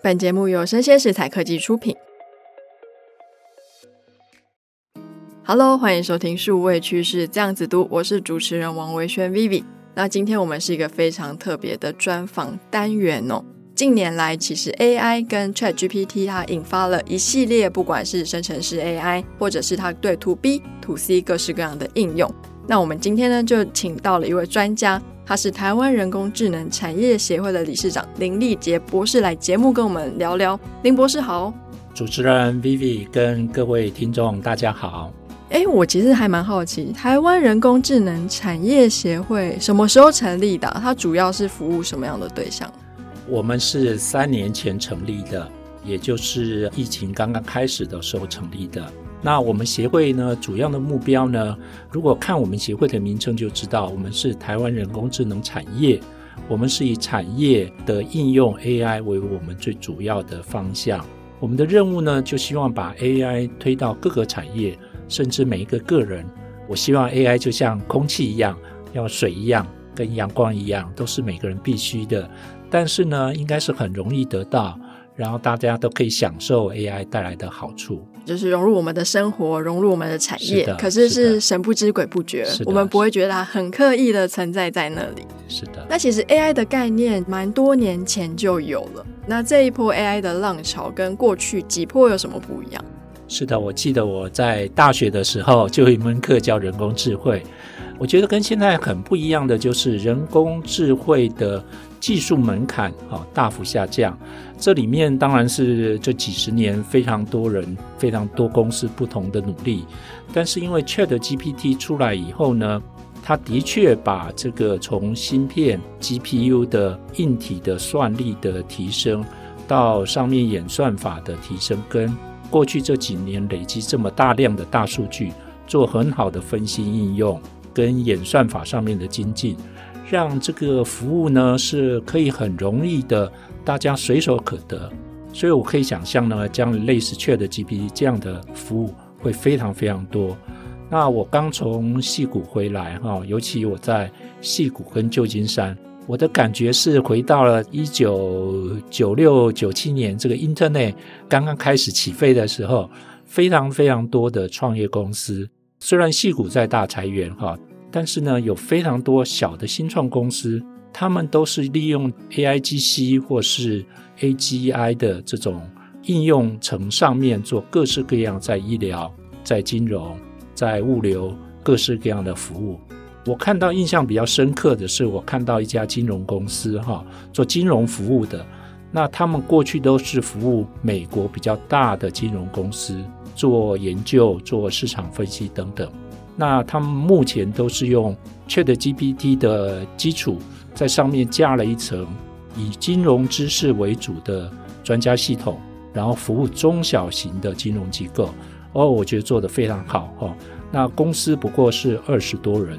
本节目由生鲜食材科技出品。Hello，欢迎收听数位趋势这样子读，我是主持人王维轩 Vivi。那今天我们是一个非常特别的专访单元哦。近年来，其实 AI 跟 ChatGPT 它引发了一系列，不管是生成式 AI，或者是它对 To B、To C 各式各样的应用。那我们今天呢，就请到了一位专家，他是台湾人工智能产业协会的理事长林立杰博士，来节目跟我们聊聊。林博士好，主持人 Vivi 跟各位听众大家好。哎，我其实还蛮好奇，台湾人工智能产业协会什么时候成立的？它主要是服务什么样的对象？我们是三年前成立的，也就是疫情刚刚开始的时候成立的。那我们协会呢，主要的目标呢，如果看我们协会的名称就知道，我们是台湾人工智能产业，我们是以产业的应用 AI 为我们最主要的方向。我们的任务呢，就希望把 AI 推到各个产业，甚至每一个个人。我希望 AI 就像空气一样，像水一样，跟阳光一样，都是每个人必须的。但是呢，应该是很容易得到。然后大家都可以享受 AI 带来的好处，就是融入我们的生活，融入我们的产业。是可是是神不知鬼不觉，我们不会觉得它很刻意的存在在那里。是的。那其实 AI 的概念蛮多年前就有了。那这一波 AI 的浪潮跟过去几波有什么不一样？是的，我记得我在大学的时候就有一门课叫人工智慧。我觉得跟现在很不一样的就是人工智慧的技术门槛啊大幅下降。这里面当然是这几十年非常多人、非常多公司不同的努力，但是因为 ChatGPT 出来以后呢，它的确把这个从芯片 GPU 的硬体的算力的提升，到上面演算法的提升，跟过去这几年累积这么大量的大数据，做很好的分析应用，跟演算法上面的精进，让这个服务呢是可以很容易的。大家随手可得，所以我可以想象呢，将类似 ChatGPT 这样的服务会非常非常多。那我刚从矽谷回来哈，尤其我在矽谷跟旧金山，我的感觉是回到了一九九六九七年这个 Internet 刚刚开始起飞的时候，非常非常多的创业公司。虽然矽谷在大裁员哈，但是呢，有非常多小的新创公司。他们都是利用 AIGC 或是 AGI 的这种应用层上面做各式各样在医疗、在金融、在物流各式各样的服务。我看到印象比较深刻的是，我看到一家金融公司哈，做金融服务的。那他们过去都是服务美国比较大的金融公司，做研究、做市场分析等等。那他们目前都是用 ChatGPT 的基础。在上面加了一层以金融知识为主的专家系统，然后服务中小型的金融机构。哦，我觉得做得非常好哦。那公司不过是二十多人，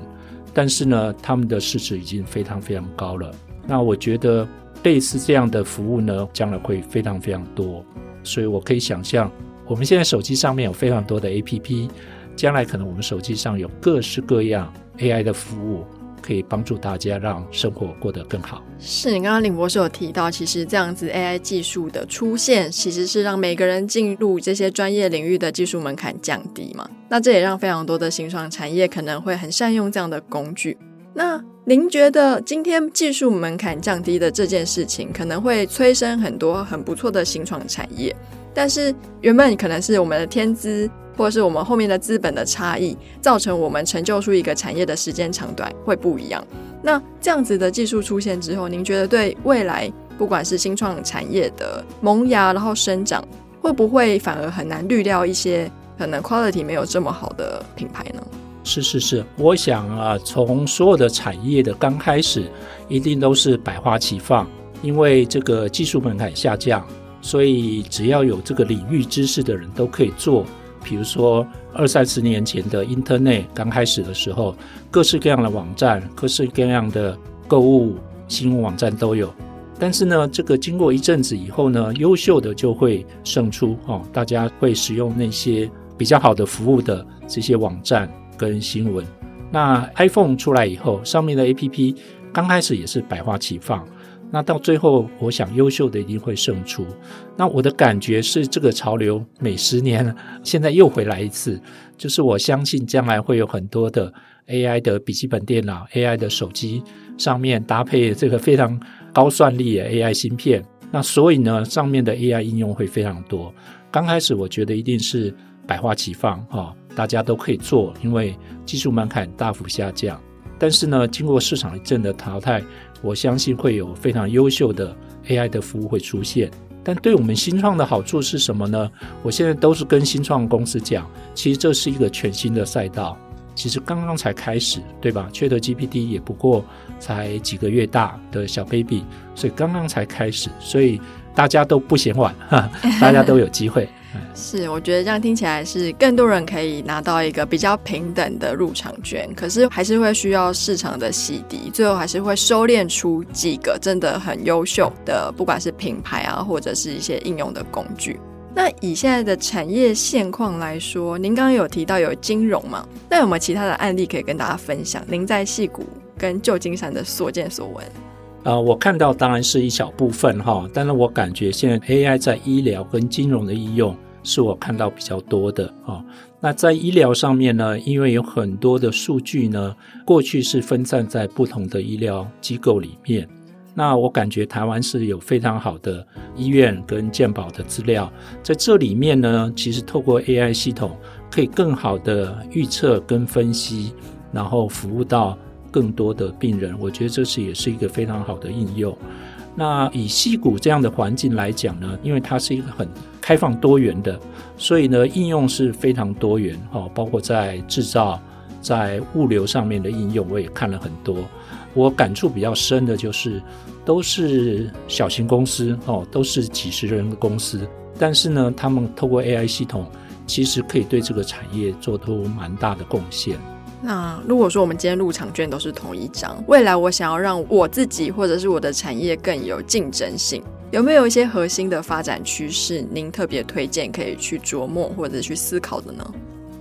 但是呢，他们的市值已经非常非常高了。那我觉得类似这样的服务呢，将来会非常非常多。所以我可以想象，我们现在手机上面有非常多的 APP，将来可能我们手机上有各式各样 AI 的服务。可以帮助大家让生活过得更好。是你刚刚林博士有提到，其实这样子 AI 技术的出现，其实是让每个人进入这些专业领域的技术门槛降低嘛？那这也让非常多的新创产业可能会很善用这样的工具。那您觉得今天技术门槛降低的这件事情，可能会催生很多很不错的新创产业？但是原本可能是我们的天资，或者是我们后面的资本的差异，造成我们成就出一个产业的时间长短会不一样。那这样子的技术出现之后，您觉得对未来不管是新创产业的萌芽，然后生长，会不会反而很难滤掉一些可能 quality 没有这么好的品牌呢？是是是，我想啊，从所有的产业的刚开始，一定都是百花齐放。因为这个技术门槛下降，所以只要有这个领域知识的人都可以做。比如说二三十年前的 Internet 刚开始的时候，各式各样的网站、各式各样的购物新闻网站都有。但是呢，这个经过一阵子以后呢，优秀的就会胜出哦，大家会使用那些比较好的服务的这些网站跟新闻。那 iPhone 出来以后，上面的 APP 刚开始也是百花齐放。那到最后，我想优秀的一定会胜出。那我的感觉是，这个潮流每十年现在又回来一次，就是我相信将来会有很多的 AI 的笔记本电脑、AI 的手机上面搭配这个非常高算力的 AI 芯片。那所以呢，上面的 AI 应用会非常多。刚开始我觉得一定是百花齐放哈，大家都可以做，因为技术门槛大幅下降。但是呢，经过市场一阵的淘汰。我相信会有非常优秀的 AI 的服务会出现，但对我们新创的好处是什么呢？我现在都是跟新创公司讲，其实这是一个全新的赛道，其实刚刚才开始，对吧？缺德 GPT 也不过才几个月大的小 baby，所以刚刚才开始，所以大家都不嫌晚，哈，大家都有机会。是，我觉得这样听起来是更多人可以拿到一个比较平等的入场券，可是还是会需要市场的洗涤，最后还是会收敛出几个真的很优秀的，不管是品牌啊，或者是一些应用的工具。那以现在的产业现况来说，您刚刚有提到有金融嘛？那有没有其他的案例可以跟大家分享？您在戏谷跟旧金山的所见所闻？呃，我看到当然是一小部分哈，但是我感觉现在 AI 在医疗跟金融的应用是我看到比较多的啊。那在医疗上面呢，因为有很多的数据呢，过去是分散在不同的医疗机构里面，那我感觉台湾是有非常好的医院跟健保的资料，在这里面呢，其实透过 AI 系统可以更好的预测跟分析，然后服务到。更多的病人，我觉得这是也是一个非常好的应用。那以矽谷这样的环境来讲呢，因为它是一个很开放多元的，所以呢应用是非常多元哦，包括在制造、在物流上面的应用，我也看了很多。我感触比较深的就是，都是小型公司哦，都是几十人的公司，但是呢，他们透过 AI 系统，其实可以对这个产业做出蛮大的贡献。那如果说我们今天入场券都是同一张，未来我想要让我自己或者是我的产业更有竞争性，有没有一些核心的发展趋势，您特别推荐可以去琢磨或者去思考的呢？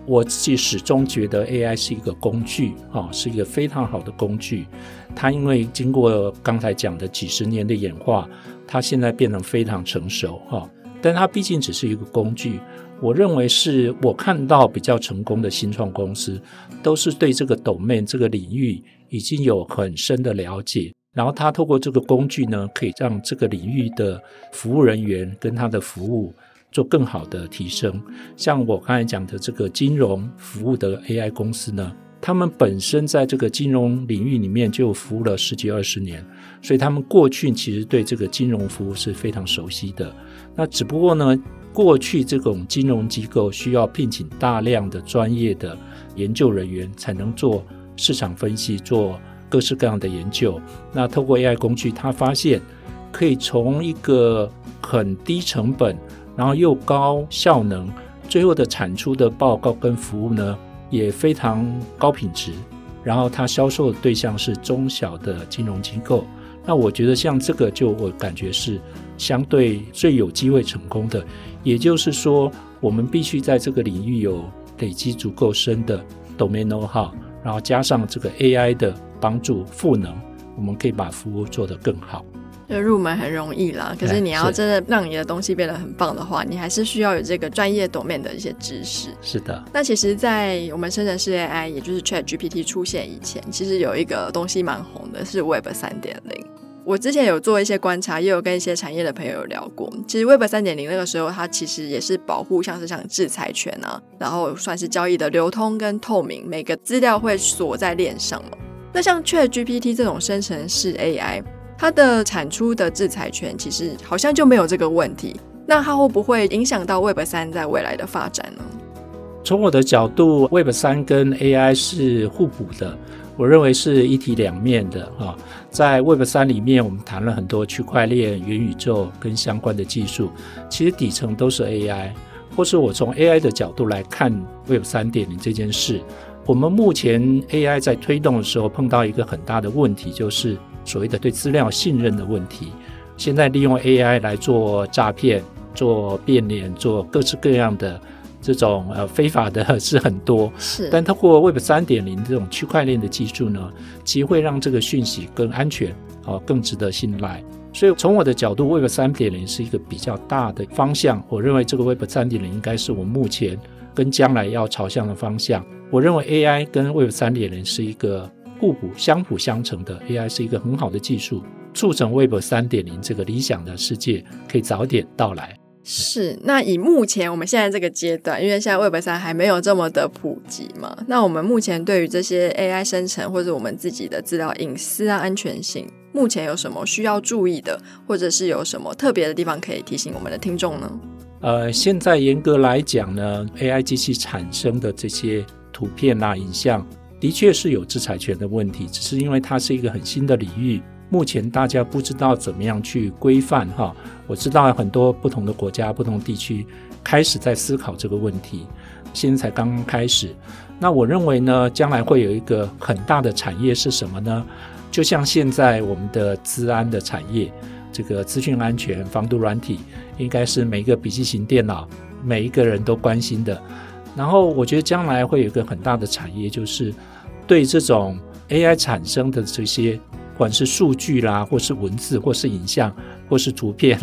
我自己始终觉得 AI 是一个工具，啊，是一个非常好的工具。它因为经过刚才讲的几十年的演化，它现在变得非常成熟，哈。但它毕竟只是一个工具。我认为是我看到比较成功的新创公司，都是对这个 domain 这个领域已经有很深的了解，然后他透过这个工具呢，可以让这个领域的服务人员跟他的服务做更好的提升。像我刚才讲的这个金融服务的 AI 公司呢，他们本身在这个金融领域里面就服务了十几二十年，所以他们过去其实对这个金融服务是非常熟悉的。那只不过呢，过去这种金融机构需要聘请大量的专业的研究人员，才能做市场分析，做各式各样的研究。那透过 AI 工具，他发现可以从一个很低成本，然后又高效能，最后的产出的报告跟服务呢，也非常高品质。然后它销售的对象是中小的金融机构。那我觉得像这个，就我感觉是相对最有机会成功的。也就是说，我们必须在这个领域有累积足够深的 domain 号然后加上这个 AI 的帮助赋能，我们可以把服务做得更好。就入门很容易啦，可是你要真的让你的东西变得很棒的话，你还是需要有这个专业 domain 的一些知识。是的。那其实，在我们生成式 AI，也就是 ChatGPT 出现以前，其实有一个东西蛮红的，是 Web 三点零。我之前有做一些观察，也有跟一些产业的朋友有聊过。其实 Web 三点零那个时候，它其实也是保护，像是像制裁权啊，然后算是交易的流通跟透明，每个资料会锁在链上嘛。那像 ChatGPT 这种生成式 AI，它的产出的制裁权其实好像就没有这个问题。那它会不会影响到 Web 三在未来的发展呢？从我的角度，Web 三跟 AI 是互补的。我认为是一体两面的啊。在 Web 三里面，我们谈了很多区块链、元宇宙跟相关的技术，其实底层都是 AI，或是我从 AI 的角度来看 Web 三点零这件事。我们目前 AI 在推动的时候，碰到一个很大的问题，就是所谓的对资料信任的问题。现在利用 AI 来做诈骗、做变脸、做各式各样的。这种呃非法的 是很多，是，但透过 Web 三点零这种区块链的技术呢，其实会让这个讯息更安全，哦，更值得信赖。所以从我的角度，Web 三点零是一个比较大的方向。我认为这个 Web 三点零应该是我目前跟将来要朝向的方向。我认为 AI 跟 Web 三点零是一个互补、相辅相成的。AI 是一个很好的技术，促成 Web 三点零这个理想的世界可以早点到来。是，那以目前我们现在这个阶段，因为现在 Web 三还没有这么的普及嘛，那我们目前对于这些 AI 生成或者我们自己的资料隐私啊、安全性，目前有什么需要注意的，或者是有什么特别的地方可以提醒我们的听众呢？呃，现在严格来讲呢，AI 机器产生的这些图片啊、影像，的确是有制裁权的问题，只是因为它是一个很新的领域。目前大家不知道怎么样去规范哈，我知道很多不同的国家、不同地区开始在思考这个问题，现在才刚刚开始。那我认为呢，将来会有一个很大的产业是什么呢？就像现在我们的资安的产业，这个资讯安全、防毒软体，应该是每一个笔记型电脑每一个人都关心的。然后我觉得将来会有一个很大的产业，就是对这种 AI 产生的这些。不管是数据啦，或是文字，或是影像，或是图片，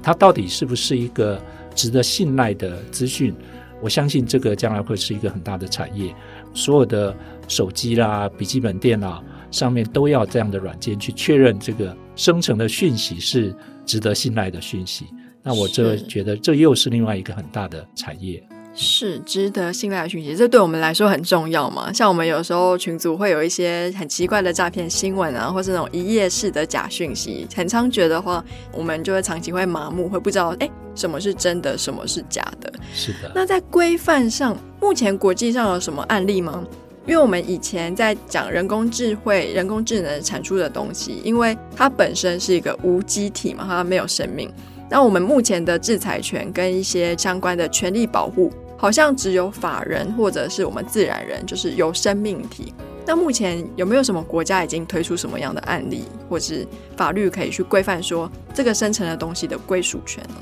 它到底是不是一个值得信赖的资讯？我相信这个将来会是一个很大的产业。所有的手机啦、笔记本电脑上面都要这样的软件去确认这个生成的讯息是值得信赖的讯息。那我这觉得这又是另外一个很大的产业。是值得信赖的讯息，这对我们来说很重要嘛？像我们有时候群组会有一些很奇怪的诈骗新闻啊，或是那种一页式的假讯息，很猖獗的话，我们就会长期会麻木，会不知道哎，什么是真的，什么是假的。是的。那在规范上，目前国际上有什么案例吗？因为我们以前在讲人工智慧、人工智能产出的东西，因为它本身是一个无机体嘛，它没有生命。那我们目前的制裁权跟一些相关的权利保护，好像只有法人或者是我们自然人，就是有生命体。那目前有没有什么国家已经推出什么样的案例，或是法律可以去规范说这个生成的东西的归属权呢？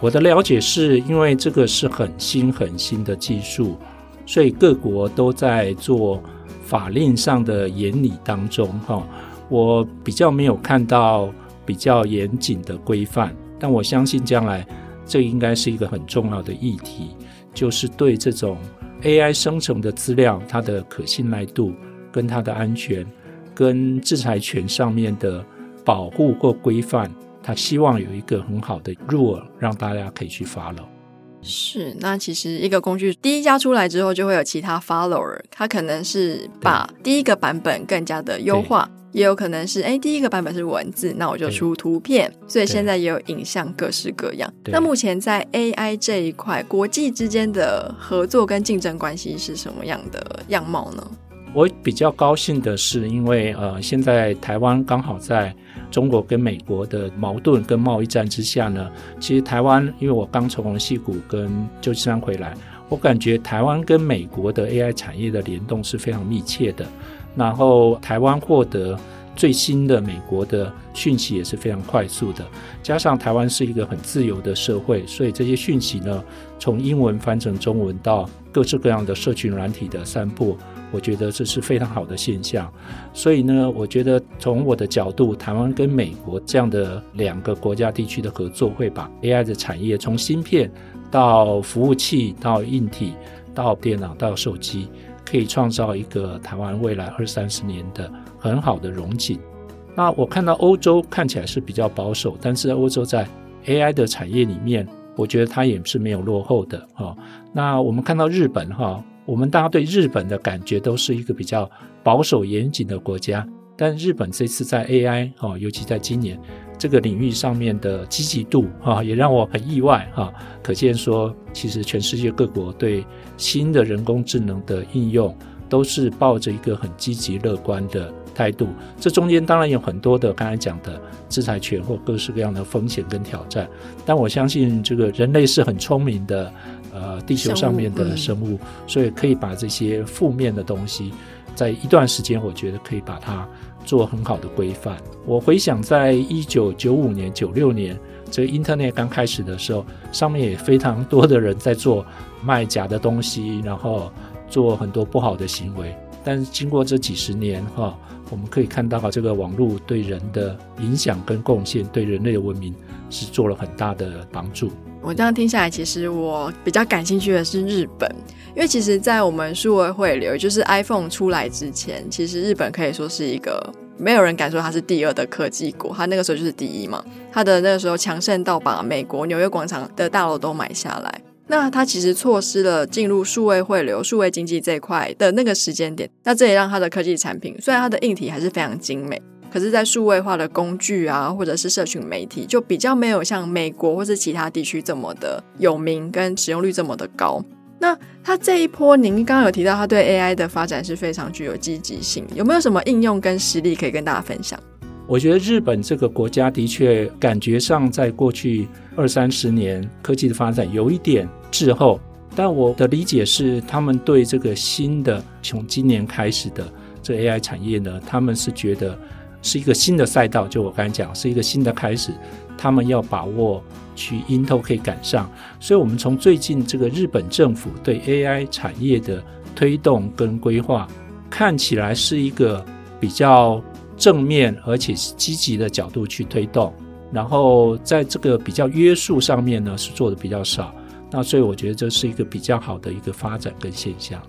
我的了解是因为这个是很新很新的技术，所以各国都在做法令上的研拟当中。哈，我比较没有看到比较严谨的规范。但我相信将来，这应该是一个很重要的议题，就是对这种 AI 生成的资料，它的可信赖度、跟它的安全、跟制裁权上面的保护或规范，他希望有一个很好的 rule，让大家可以去 follow。是，那其实一个工具第一家出来之后，就会有其他 follower，它可能是把第一个版本更加的优化。也有可能是，哎，第一个版本是文字，那我就出图片，所以现在也有影像，各式各样。那目前在 AI 这一块，国际之间的合作跟竞争关系是什么样的样貌呢？我比较高兴的是，因为呃，现在台湾刚好在中国跟美国的矛盾跟贸易战之下呢，其实台湾，因为我刚从矽谷跟旧金山回来，我感觉台湾跟美国的 AI 产业的联动是非常密切的。然后台湾获得最新的美国的讯息也是非常快速的，加上台湾是一个很自由的社会，所以这些讯息呢，从英文翻成中文到各式各样的社群软体的散布，我觉得这是非常好的现象。所以呢，我觉得从我的角度，台湾跟美国这样的两个国家地区的合作，会把 AI 的产业从芯片到服务器到硬体到电脑到手机。可以创造一个台湾未来二三十年的很好的融景。那我看到欧洲看起来是比较保守，但是欧洲在 AI 的产业里面，我觉得它也是没有落后的哈。那我们看到日本哈，我们大家对日本的感觉都是一个比较保守严谨的国家，但日本这次在 AI 哈，尤其在今年。这个领域上面的积极度啊，也让我很意外哈。可见说，其实全世界各国对新的人工智能的应用都是抱着一个很积极乐观的态度。这中间当然有很多的刚才讲的制裁权或各式各样的风险跟挑战，但我相信这个人类是很聪明的，呃，地球上面的生物，生物，所以可以把这些负面的东西，在一段时间，我觉得可以把它做很好的规范。我回想在一九九五年、九六年。这个 Internet 刚开始的时候，上面也非常多的人在做卖假的东西，然后做很多不好的行为。但是经过这几十年哈，我们可以看到这个网络对人的影响跟贡献，对人类的文明是做了很大的帮助。我这样听下来，其实我比较感兴趣的是日本，因为其实，在我们数位汇流，就是 iPhone 出来之前，其实日本可以说是一个。没有人敢说它是第二的科技国，它那个时候就是第一嘛。它的那个时候强盛到把美国纽约广场的大楼都买下来。那它其实错失了进入数位汇流、数位经济这一块的那个时间点。那这也让它的科技产品，虽然它的硬体还是非常精美，可是，在数位化的工具啊，或者是社群媒体，就比较没有像美国或是其他地区这么的有名，跟使用率这么的高。那它这一波，您刚刚有提到，它对 AI 的发展是非常具有积极性，有没有什么应用跟实例可以跟大家分享？我觉得日本这个国家的确感觉上，在过去二三十年科技的发展有一点滞后，但我的理解是，他们对这个新的从今年开始的这 AI 产业呢，他们是觉得是一个新的赛道，就我刚才讲，是一个新的开始，他们要把握。去 Intel 可以赶上，所以，我们从最近这个日本政府对 AI 产业的推动跟规划，看起来是一个比较正面而且积极的角度去推动。然后，在这个比较约束上面呢，是做的比较少。那所以，我觉得这是一个比较好的一个发展跟现象。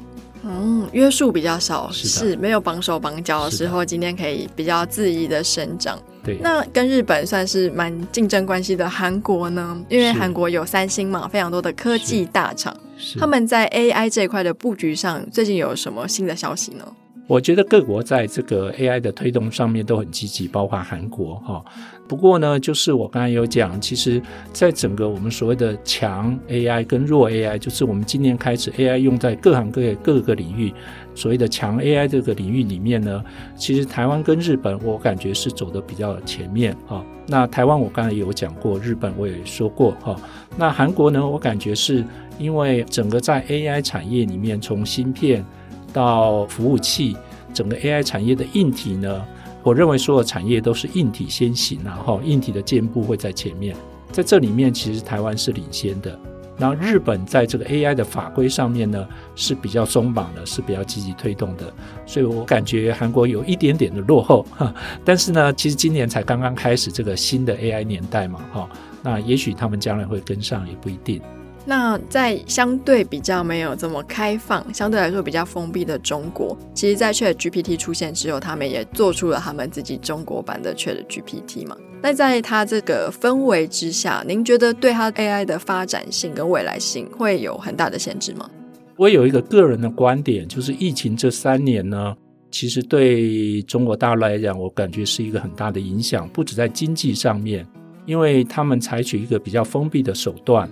嗯，约束比较少，是，是没有绑手绑脚的时候，今天可以比较自意的生长。对，那跟日本算是蛮竞争关系的韩国呢？因为韩国有三星嘛，非常多的科技大厂，他们在 AI 这一块的布局上，最近有什么新的消息呢？我觉得各国在这个 AI 的推动上面都很积极，包括韩国哈。不过呢，就是我刚才有讲，其实在整个我们所谓的强 AI 跟弱 AI，就是我们今年开始 AI 用在各行各业各个领域，所谓的强 AI 这个领域里面呢，其实台湾跟日本我感觉是走得比较前面哈。那台湾我刚才有讲过，日本我也说过哈。那韩国呢，我感觉是因为整个在 AI 产业里面，从芯片到服务器，整个 AI 产业的硬体呢，我认为所有产业都是硬体先行，然后硬体的进步会在前面。在这里面，其实台湾是领先的。然后日本在这个 AI 的法规上面呢，是比较松绑的，是比较积极推动的。所以我感觉韩国有一点点的落后，哈。但是呢，其实今年才刚刚开始这个新的 AI 年代嘛，哈。那也许他们将来会跟上，也不一定。那在相对比较没有这么开放，相对来说比较封闭的中国，其实，在 ChatGPT 出现之后，他们也做出了他们自己中国版的 ChatGPT 嘛。那在它这个氛围之下，您觉得对它 AI 的发展性跟未来性会有很大的限制吗？我有一个个人的观点，就是疫情这三年呢，其实对中国大陆来讲，我感觉是一个很大的影响，不止在经济上面，因为他们采取一个比较封闭的手段。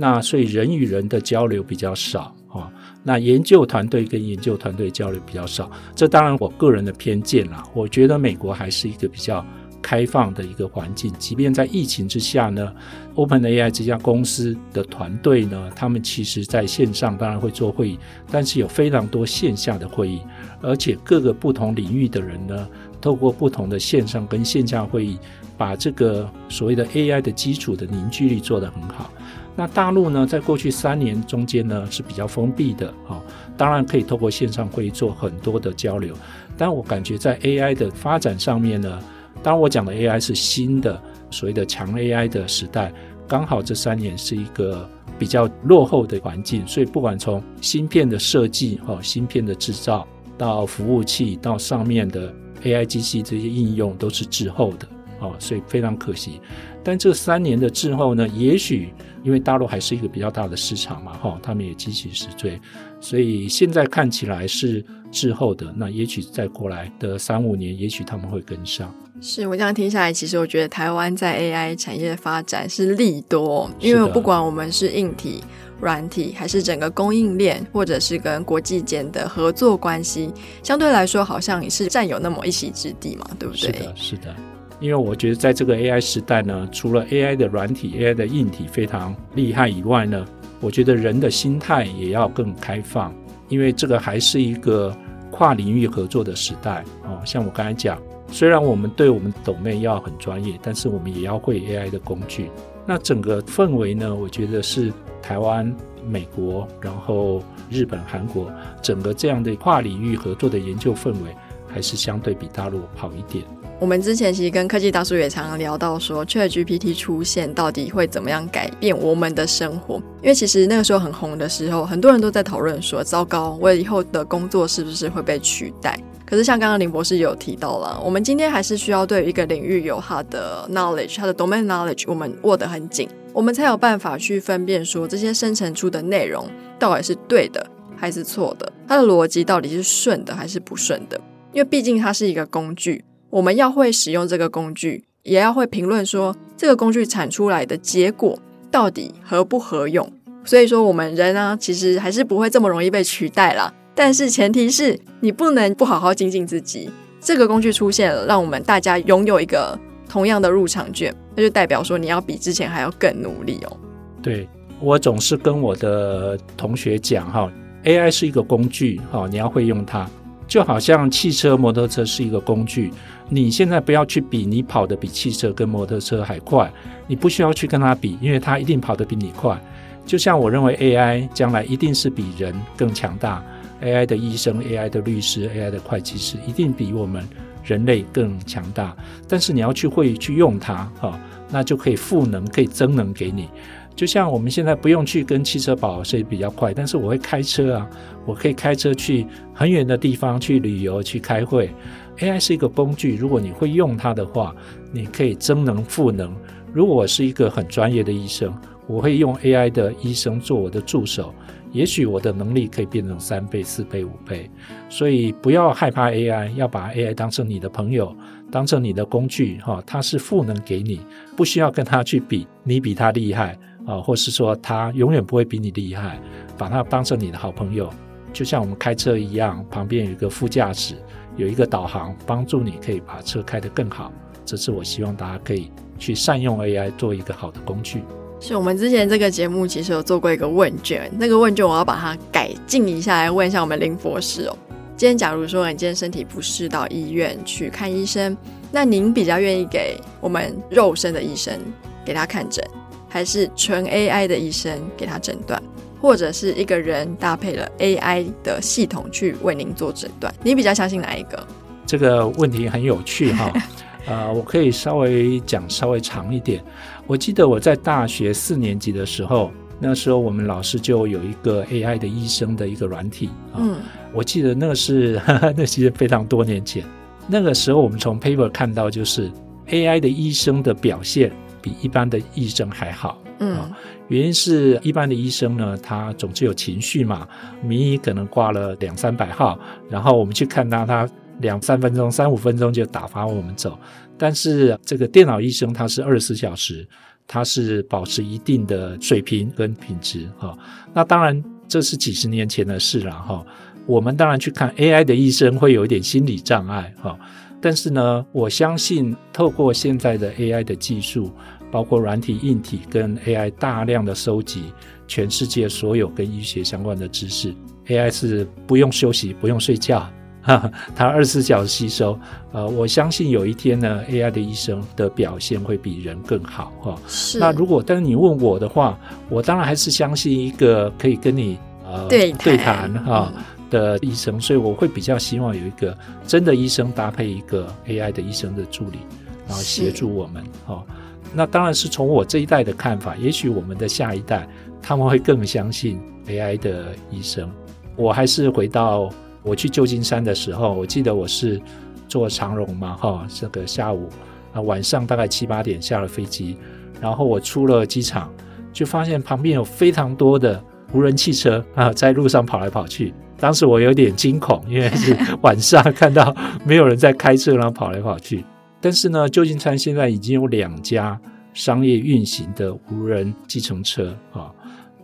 那所以人与人的交流比较少啊，那研究团队跟研究团队交流比较少，这当然我个人的偏见啦。我觉得美国还是一个比较开放的一个环境，即便在疫情之下呢，OpenAI 这家公司的团队呢，他们其实在线上当然会做会议，但是有非常多线下的会议，而且各个不同领域的人呢，透过不同的线上跟线下会议，把这个所谓的 AI 的基础的凝聚力做得很好。那大陆呢，在过去三年中间呢是比较封闭的，哈，当然可以透过线上会议做很多的交流，但我感觉在 AI 的发展上面呢，当我讲的 AI 是新的所谓的强 AI 的时代，刚好这三年是一个比较落后的环境，所以不管从芯片的设计，哈，芯片的制造到服务器到上面的 AI 机器这些应用都是滞后的。哦，所以非常可惜，但这三年的滞后呢，也许因为大陆还是一个比较大的市场嘛，哈，他们也急起直追，所以现在看起来是滞后的，那也许再过来的三五年，也许他们会跟上。是我这样听下来，其实我觉得台湾在 AI 产业的发展是利多，因为不管我们是硬体、软体，还是整个供应链，或者是跟国际间的合作关系，相对来说好像也是占有那么一席之地嘛，对不对？是的，是的。因为我觉得在这个 AI 时代呢，除了 AI 的软体、AI 的硬体非常厉害以外呢，我觉得人的心态也要更开放，因为这个还是一个跨领域合作的时代哦。像我刚才讲。虽然我们对我们 domain 要很专业，但是我们也要会 AI 的工具。那整个氛围呢，我觉得是台湾、美国，然后日本、韩国，整个这样的跨领域合作的研究氛围，还是相对比大陆好一点。我们之前其实跟科技大叔也常常聊到说，ChatGPT 出现到底会怎么样改变我们的生活？因为其实那个时候很红的时候，很多人都在讨论说，糟糕，我以后的工作是不是会被取代？可是像刚刚林博士有提到了，我们今天还是需要对一个领域有它的 knowledge，它的 domain knowledge，我们握得很紧，我们才有办法去分辨说这些生成出的内容到底是对的还是错的，它的逻辑到底是顺的还是不顺的。因为毕竟它是一个工具，我们要会使用这个工具，也要会评论说这个工具产出来的结果到底合不合用。所以说，我们人啊，其实还是不会这么容易被取代啦。但是前提是你不能不好好精进自己。这个工具出现了，让我们大家拥有一个同样的入场券，那就代表说你要比之前还要更努力哦。对，我总是跟我的同学讲哈，AI 是一个工具哈，你要会用它，就好像汽车、摩托车是一个工具。你现在不要去比你跑得比汽车跟摩托车还快，你不需要去跟它比，因为它一定跑得比你快。就像我认为 AI 将来一定是比人更强大。AI 的医生、AI 的律师、AI 的会计师，一定比我们人类更强大。但是你要去会去用它，哈，那就可以赋能、可以增能给你。就像我们现在不用去跟汽车跑，谁比较快？但是我会开车啊，我可以开车去很远的地方去旅游、去开会。AI 是一个工具，如果你会用它的话，你可以增能、赋能。如果我是一个很专业的医生，我会用 AI 的医生做我的助手。也许我的能力可以变成三倍、四倍、五倍，所以不要害怕 AI，要把 AI 当成你的朋友，当成你的工具，哈，它是赋能给你，不需要跟他去比，你比他厉害啊，或是说他永远不会比你厉害，把他当成你的好朋友，就像我们开车一样，旁边有一个副驾驶，有一个导航，帮助你可以把车开得更好。这是我希望大家可以去善用 AI 做一个好的工具。是我们之前这个节目其实有做过一个问卷，那个问卷我要把它改进一下，来问一下我们林博士哦。今天假如说你今天身体不适到医院去看医生，那您比较愿意给我们肉身的医生给他看诊，还是纯 AI 的医生给他诊断，或者是一个人搭配了 AI 的系统去为您做诊断？你比较相信哪一个？这个问题很有趣哈。呃，我可以稍微讲稍微长一点。我记得我在大学四年级的时候，那时候我们老师就有一个 AI 的医生的一个软体啊。嗯，我记得那个是 那其实非常多年前。那个时候我们从 paper 看到，就是 AI 的医生的表现比一般的医生还好。嗯，原因是一般的医生呢，他总是有情绪嘛，名医可能挂了两三百号，然后我们去看他，他。两三分钟、三五分钟就打发我们走，但是这个电脑医生他是二十四小时，他是保持一定的水平跟品质哈。那当然这是几十年前的事了哈。我们当然去看 AI 的医生会有一点心理障碍哈，但是呢，我相信透过现在的 AI 的技术，包括软体、硬体跟 AI 大量的收集全世界所有跟医学相关的知识，AI 是不用休息、不用睡觉。哈，他二十四小时吸收，呃，我相信有一天呢，AI 的医生的表现会比人更好哈。是。那如果但是你问我的话，我当然还是相信一个可以跟你呃对谈对谈哈的医生，所以我会比较希望有一个真的医生搭配一个 AI 的医生的助理，然后协助我们哦。那当然是从我这一代的看法，也许我们的下一代他们会更相信 AI 的医生。我还是回到。我去旧金山的时候，我记得我是坐长荣嘛，哈，这个下午啊晚上大概七八点下了飞机，然后我出了机场，就发现旁边有非常多的无人汽车啊在路上跑来跑去，当时我有点惊恐，因为是晚上看到没有人在开车，然后跑来跑去。但是呢，旧金山现在已经有两家商业运行的无人计程车啊，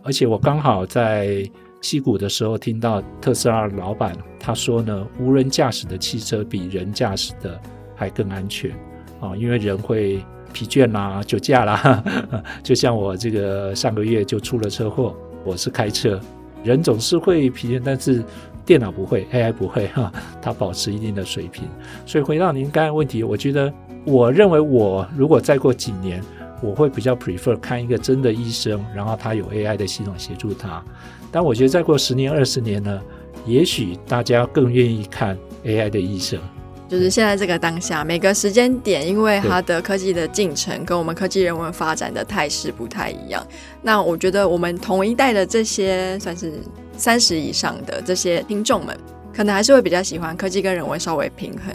而且我刚好在矽谷的时候听到特斯拉的老板他说呢，无人驾驶的汽车比人驾驶的还更安全啊，因为人会疲倦啦、酒驾啦，就像我这个上个月就出了车祸，我是开车，人总是会疲倦，但是电脑不会，AI 不会哈，它保持一定的水平。所以回到您刚才问题，我觉得，我认为我如果再过几年，我会比较 prefer 看一个真的医生，然后他有 AI 的系统协助他。但我觉得再过十年、二十年呢，也许大家更愿意看 AI 的医生。就是现在这个当下，每个时间点，因为它的科技的进程跟我们科技人文发展的态势不太一样。那我觉得我们同一代的这些算是三十以上的这些听众们，可能还是会比较喜欢科技跟人文稍微平衡，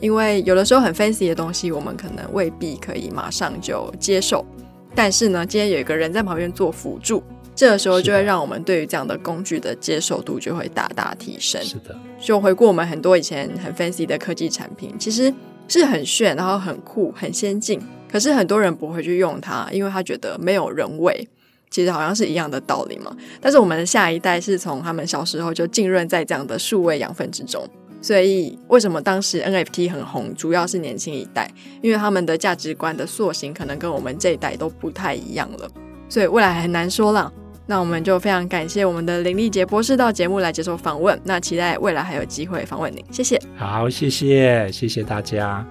因为有的时候很 fancy 的东西，我们可能未必可以马上就接受。但是呢，今天有一个人在旁边做辅助。这个时候就会让我们对于这样的工具的接受度就会大大提升。是的，就回顾我们很多以前很 fancy 的科技产品，其实是很炫，然后很酷、很先进。可是很多人不会去用它，因为他觉得没有人味。其实好像是一样的道理嘛。但是我们的下一代是从他们小时候就浸润在这样的数位养分之中，所以为什么当时 NFT 很红，主要是年轻一代，因为他们的价值观的塑形可能跟我们这一代都不太一样了，所以未来很难说了。那我们就非常感谢我们的林丽杰博士到节目来接受访问，那期待未来还有机会访问您，谢谢。好，谢谢，谢谢大家。